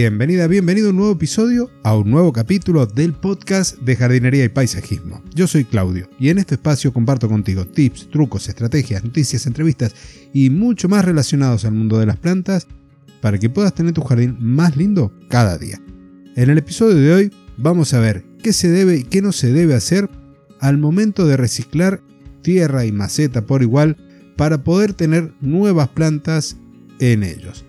Bienvenida, bienvenido a un nuevo episodio, a un nuevo capítulo del podcast de jardinería y paisajismo. Yo soy Claudio y en este espacio comparto contigo tips, trucos, estrategias, noticias, entrevistas y mucho más relacionados al mundo de las plantas para que puedas tener tu jardín más lindo cada día. En el episodio de hoy vamos a ver qué se debe y qué no se debe hacer al momento de reciclar tierra y maceta por igual para poder tener nuevas plantas en ellos.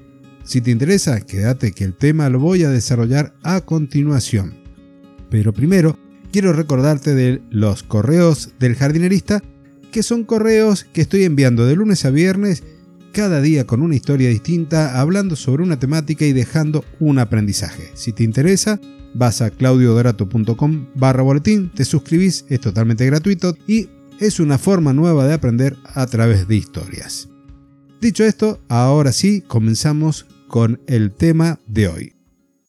Si te interesa, quédate que el tema lo voy a desarrollar a continuación. Pero primero, quiero recordarte de los correos del jardinerista, que son correos que estoy enviando de lunes a viernes, cada día con una historia distinta, hablando sobre una temática y dejando un aprendizaje. Si te interesa, vas a claudiodorato.com barra boletín, te suscribís, es totalmente gratuito y es una forma nueva de aprender a través de historias. Dicho esto, ahora sí comenzamos con el tema de hoy.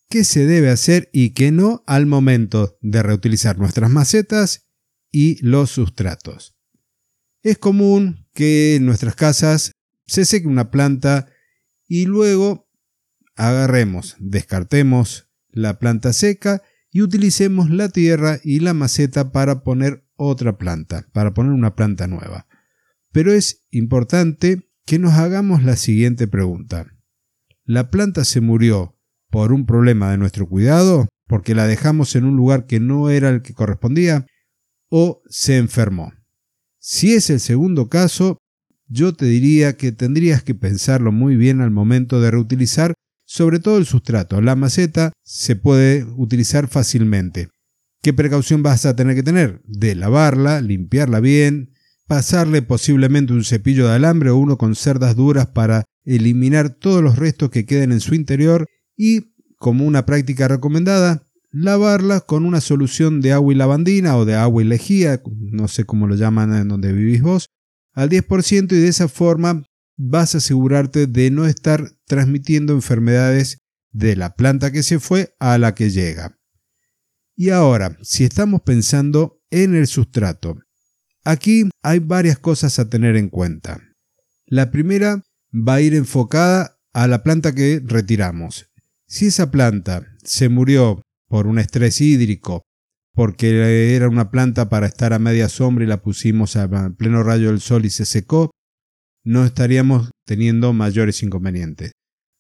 ¿Qué se debe hacer y qué no al momento de reutilizar nuestras macetas y los sustratos? Es común que en nuestras casas se seque una planta y luego agarremos, descartemos la planta seca y utilicemos la tierra y la maceta para poner otra planta, para poner una planta nueva. Pero es importante que nos hagamos la siguiente pregunta. ¿La planta se murió por un problema de nuestro cuidado, porque la dejamos en un lugar que no era el que correspondía, o se enfermó? Si es el segundo caso, yo te diría que tendrías que pensarlo muy bien al momento de reutilizar sobre todo el sustrato. La maceta se puede utilizar fácilmente. ¿Qué precaución vas a tener que tener? De lavarla, limpiarla bien, pasarle posiblemente un cepillo de alambre o uno con cerdas duras para eliminar todos los restos que queden en su interior y, como una práctica recomendada, lavarla con una solución de agua y lavandina o de agua y lejía, no sé cómo lo llaman en donde vivís vos, al 10% y de esa forma vas a asegurarte de no estar transmitiendo enfermedades de la planta que se fue a la que llega. Y ahora, si estamos pensando en el sustrato, aquí hay varias cosas a tener en cuenta. La primera va a ir enfocada a la planta que retiramos. Si esa planta se murió por un estrés hídrico, porque era una planta para estar a media sombra y la pusimos a pleno rayo del sol y se secó, no estaríamos teniendo mayores inconvenientes.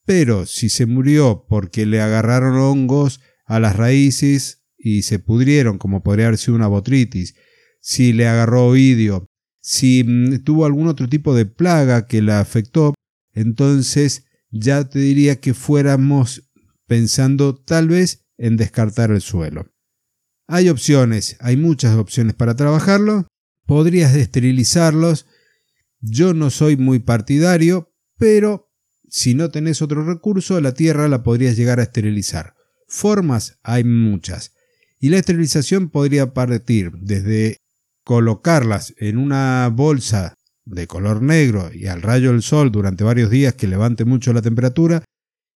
Pero si se murió porque le agarraron hongos a las raíces y se pudrieron, como podría haber sido una botritis, si le agarró oidio, si mm, tuvo algún otro tipo de plaga que la afectó, entonces ya te diría que fuéramos pensando tal vez en descartar el suelo. Hay opciones, hay muchas opciones para trabajarlo. Podrías esterilizarlos yo no soy muy partidario, pero si no tenés otro recurso, la tierra la podrías llegar a esterilizar. Formas hay muchas. Y la esterilización podría partir desde colocarlas en una bolsa de color negro y al rayo del sol durante varios días que levante mucho la temperatura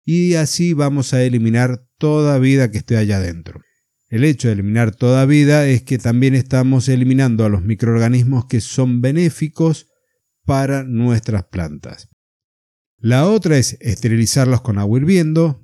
y así vamos a eliminar toda vida que esté allá adentro. El hecho de eliminar toda vida es que también estamos eliminando a los microorganismos que son benéficos para nuestras plantas. La otra es esterilizarlas con agua hirviendo.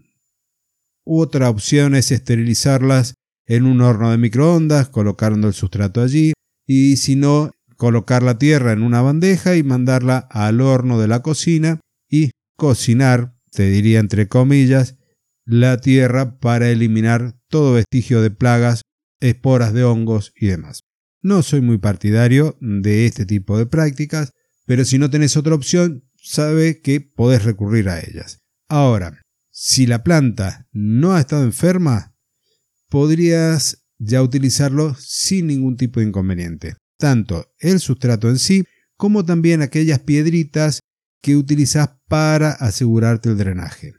Otra opción es esterilizarlas en un horno de microondas, colocando el sustrato allí. Y si no, colocar la tierra en una bandeja y mandarla al horno de la cocina y cocinar, te diría entre comillas, la tierra para eliminar todo vestigio de plagas, esporas de hongos y demás. No soy muy partidario de este tipo de prácticas, pero si no tenés otra opción, sabe que podés recurrir a ellas. Ahora, si la planta no ha estado enferma, podrías ya utilizarlo sin ningún tipo de inconveniente. Tanto el sustrato en sí como también aquellas piedritas que utilizas para asegurarte el drenaje.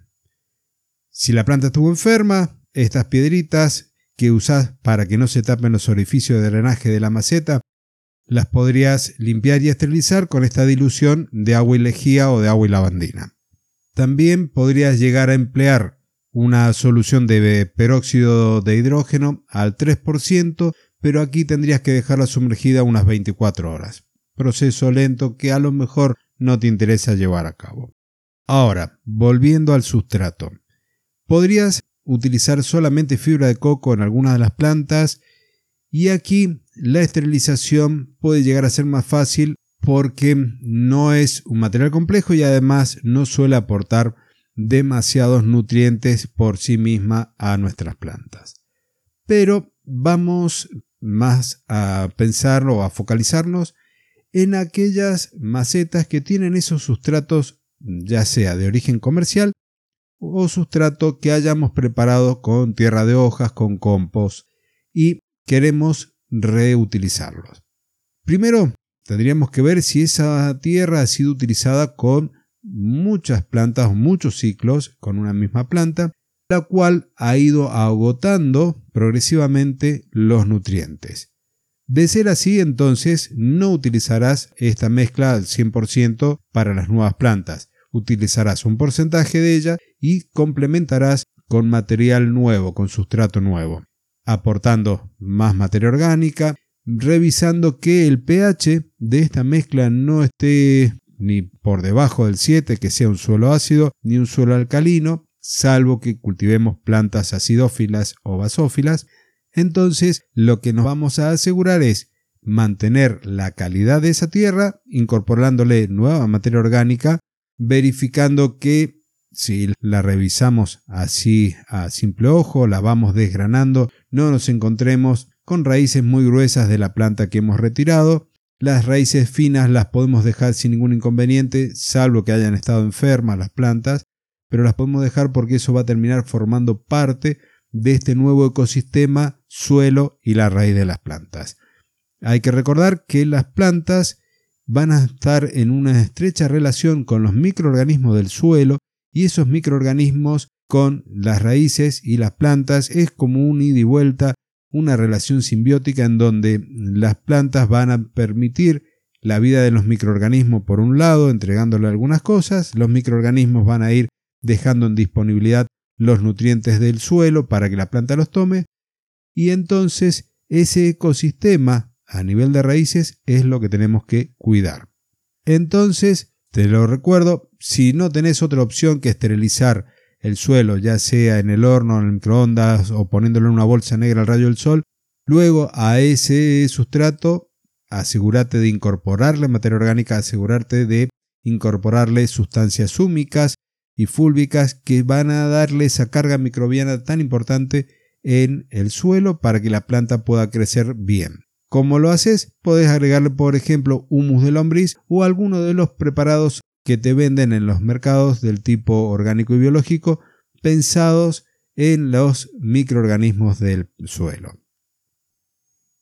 Si la planta estuvo enferma, estas piedritas que usas para que no se tapen los orificios de drenaje de la maceta las podrías limpiar y esterilizar con esta dilución de agua y lejía o de agua y lavandina. También podrías llegar a emplear una solución de peróxido de hidrógeno al 3%, pero aquí tendrías que dejarla sumergida unas 24 horas. Proceso lento que a lo mejor no te interesa llevar a cabo. Ahora, volviendo al sustrato. Podrías utilizar solamente fibra de coco en algunas de las plantas y aquí la esterilización puede llegar a ser más fácil porque no es un material complejo y además no suele aportar demasiados nutrientes por sí misma a nuestras plantas. Pero vamos más a pensar o a focalizarnos en aquellas macetas que tienen esos sustratos ya sea de origen comercial o sustrato que hayamos preparado con tierra de hojas, con compost y queremos reutilizarlos. Primero, tendríamos que ver si esa tierra ha sido utilizada con muchas plantas, muchos ciclos con una misma planta, la cual ha ido agotando progresivamente los nutrientes. De ser así, entonces no utilizarás esta mezcla al 100% para las nuevas plantas. Utilizarás un porcentaje de ella y complementarás con material nuevo, con sustrato nuevo, aportando más materia orgánica, revisando que el pH de esta mezcla no esté ni por debajo del 7, que sea un suelo ácido, ni un suelo alcalino, salvo que cultivemos plantas acidófilas o basófilas, entonces lo que nos vamos a asegurar es mantener la calidad de esa tierra, incorporándole nueva materia orgánica, verificando que si la revisamos así a simple ojo, la vamos desgranando, no nos encontremos con raíces muy gruesas de la planta que hemos retirado. Las raíces finas las podemos dejar sin ningún inconveniente, salvo que hayan estado enfermas las plantas, pero las podemos dejar porque eso va a terminar formando parte de este nuevo ecosistema, suelo y la raíz de las plantas. Hay que recordar que las plantas van a estar en una estrecha relación con los microorganismos del suelo y esos microorganismos con las raíces y las plantas es como un ida y vuelta, una relación simbiótica en donde las plantas van a permitir la vida de los microorganismos por un lado, entregándole algunas cosas, los microorganismos van a ir dejando en disponibilidad los nutrientes del suelo para que la planta los tome y entonces ese ecosistema a nivel de raíces es lo que tenemos que cuidar. Entonces, te lo recuerdo, si no tenés otra opción que esterilizar el suelo, ya sea en el horno, en el microondas o poniéndolo en una bolsa negra al rayo del sol, luego a ese sustrato asegúrate de incorporarle materia orgánica, asegurarte de incorporarle sustancias húmicas, y fúlvicas que van a darle esa carga microbiana tan importante en el suelo para que la planta pueda crecer bien. ¿Cómo lo haces? Puedes agregarle, por ejemplo, humus de lombriz o alguno de los preparados que te venden en los mercados del tipo orgánico y biológico pensados en los microorganismos del suelo.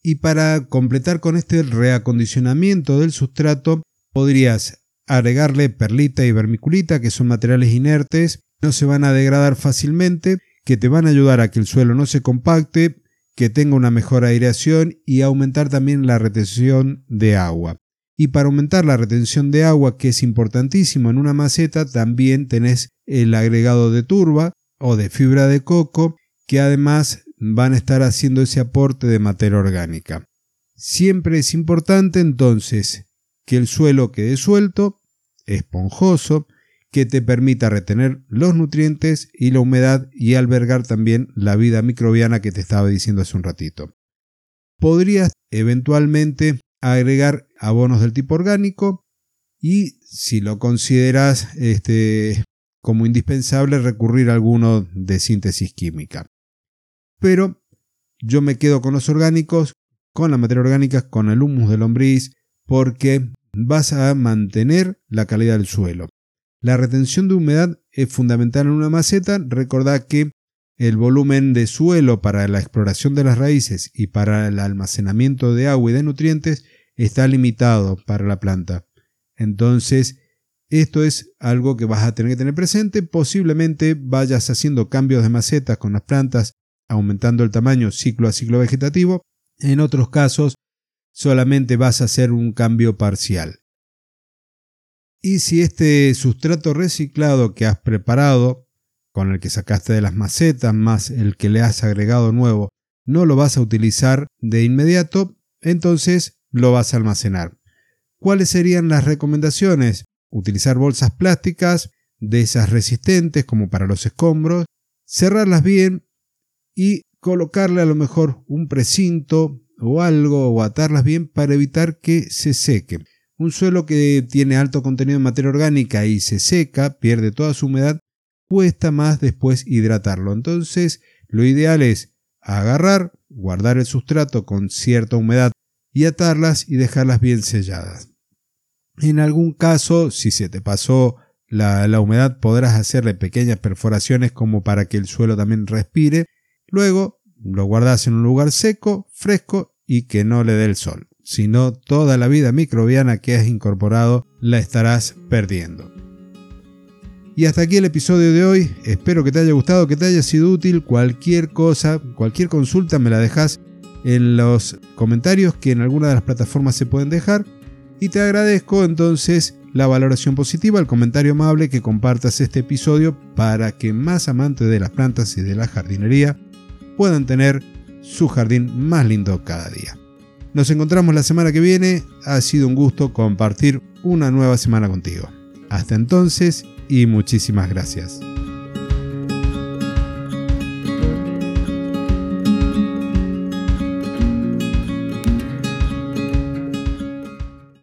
Y para completar con este reacondicionamiento del sustrato, podrías agregarle perlita y vermiculita, que son materiales inertes, no se van a degradar fácilmente, que te van a ayudar a que el suelo no se compacte, que tenga una mejor aireación y aumentar también la retención de agua. Y para aumentar la retención de agua, que es importantísimo en una maceta, también tenés el agregado de turba o de fibra de coco, que además van a estar haciendo ese aporte de materia orgánica. Siempre es importante entonces que el suelo quede suelto, esponjoso, que te permita retener los nutrientes y la humedad y albergar también la vida microbiana que te estaba diciendo hace un ratito. Podrías eventualmente agregar abonos del tipo orgánico y si lo consideras este, como indispensable recurrir a alguno de síntesis química. Pero yo me quedo con los orgánicos, con la materia orgánica, con el humus de lombriz, porque vas a mantener la calidad del suelo. La retención de humedad es fundamental en una maceta. Recordad que el volumen de suelo para la exploración de las raíces y para el almacenamiento de agua y de nutrientes está limitado para la planta. Entonces, esto es algo que vas a tener que tener presente. Posiblemente vayas haciendo cambios de macetas con las plantas, aumentando el tamaño ciclo a ciclo vegetativo. En otros casos, solamente vas a hacer un cambio parcial. Y si este sustrato reciclado que has preparado, con el que sacaste de las macetas, más el que le has agregado nuevo, no lo vas a utilizar de inmediato, entonces lo vas a almacenar. ¿Cuáles serían las recomendaciones? Utilizar bolsas plásticas, de esas resistentes como para los escombros, cerrarlas bien y colocarle a lo mejor un precinto o algo o atarlas bien para evitar que se sequen. Un suelo que tiene alto contenido de materia orgánica y se seca, pierde toda su humedad, cuesta más después hidratarlo. Entonces, lo ideal es agarrar, guardar el sustrato con cierta humedad y atarlas y dejarlas bien selladas. En algún caso, si se te pasó la, la, humedad, podrás hacerle pequeñas perforaciones como para que el suelo también respire. Luego lo guardas en un lugar seco, fresco y que no le dé el sol. Si no, toda la vida microbiana que has incorporado la estarás perdiendo. Y hasta aquí el episodio de hoy. Espero que te haya gustado, que te haya sido útil. Cualquier cosa, cualquier consulta me la dejas en los comentarios que en alguna de las plataformas se pueden dejar. Y te agradezco entonces la valoración positiva, el comentario amable que compartas este episodio para que más amantes de las plantas y de la jardinería puedan tener su jardín más lindo cada día. Nos encontramos la semana que viene. Ha sido un gusto compartir una nueva semana contigo. Hasta entonces y muchísimas gracias.